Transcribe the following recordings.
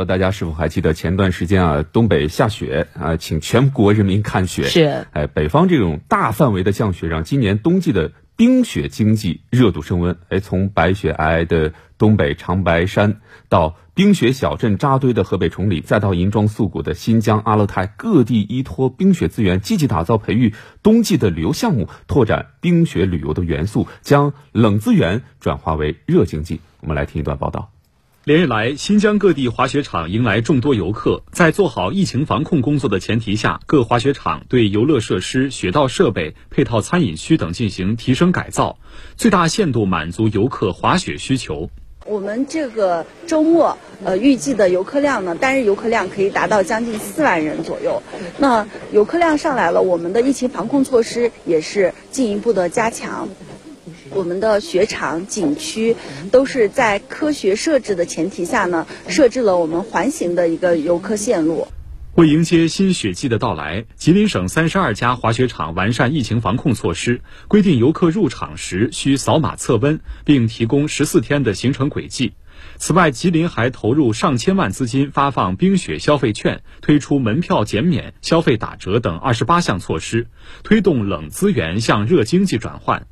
呃，大家是否还记得前段时间啊，东北下雪啊，请全国人民看雪。是，哎，北方这种大范围的降雪，让今年冬季的冰雪经济热度升温。哎，从白雪皑皑的东北长白山，到冰雪小镇扎堆的河北崇礼，再到银装素裹的新疆阿勒泰，各地依托冰雪资源，积极打造培育冬季的旅游项目，拓展冰雪旅游的元素，将冷资源转化为热经济。我们来听一段报道。连日来，新疆各地滑雪场迎来众多游客。在做好疫情防控工作的前提下，各滑雪场对游乐设施、雪道设备、配套餐饮区等进行提升改造，最大限度满足游客滑雪需求。我们这个周末，呃，预计的游客量呢，单日游客量可以达到将近四万人左右。那游客量上来了，我们的疫情防控措施也是进一步的加强。我们的雪场、景区都是在科学设置的前提下呢，设置了我们环形的一个游客线路。为迎接新雪季的到来，吉林省三十二家滑雪场完善疫情防控措施，规定游客入场时需扫码测温，并提供十四天的行程轨迹。此外，吉林还投入上千万资金发放冰雪消费券，推出门票减免、消费打折等二十八项措施，推动冷资源向热经济转换。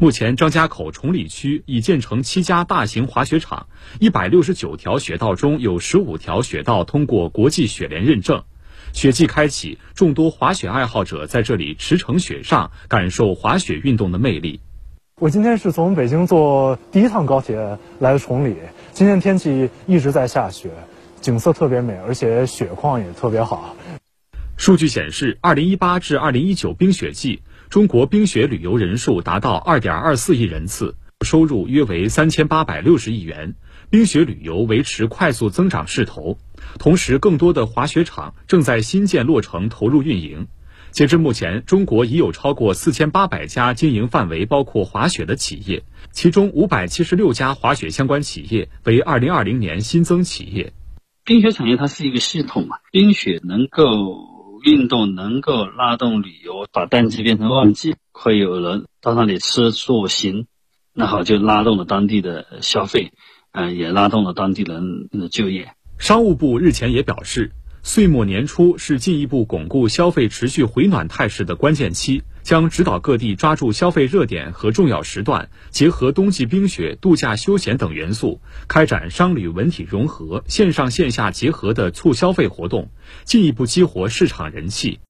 目前，张家口崇礼区已建成七家大型滑雪场，一百六十九条雪道中有十五条雪道通过国际雪联认证。雪季开启，众多滑雪爱好者在这里驰骋雪上，感受滑雪运动的魅力。我今天是从北京坐第一趟高铁来的崇礼，今天天气一直在下雪，景色特别美，而且雪况也特别好。数据显示，二零一八至二零一九冰雪季。中国冰雪旅游人数达到二点二四亿人次，收入约为三千八百六十亿元，冰雪旅游维持快速增长势头。同时，更多的滑雪场正在新建落成投入运营。截至目前，中国已有超过四千八百家经营范围包括滑雪的企业，其中五百七十六家滑雪相关企业为二零二零年新增企业。冰雪产业它是一个系统嘛，冰雪能够。运动能够拉动旅游，把淡季变成旺季，会有人到那里吃住行，那好就拉动了当地的消费，嗯，也拉动了当地人的就业。商务部日前也表示。岁末年初是进一步巩固消费持续回暖态势的关键期，将指导各地抓住消费热点和重要时段，结合冬季冰雪、度假休闲等元素，开展商旅文体融合、线上线下结合的促消费活动，进一步激活市场人气。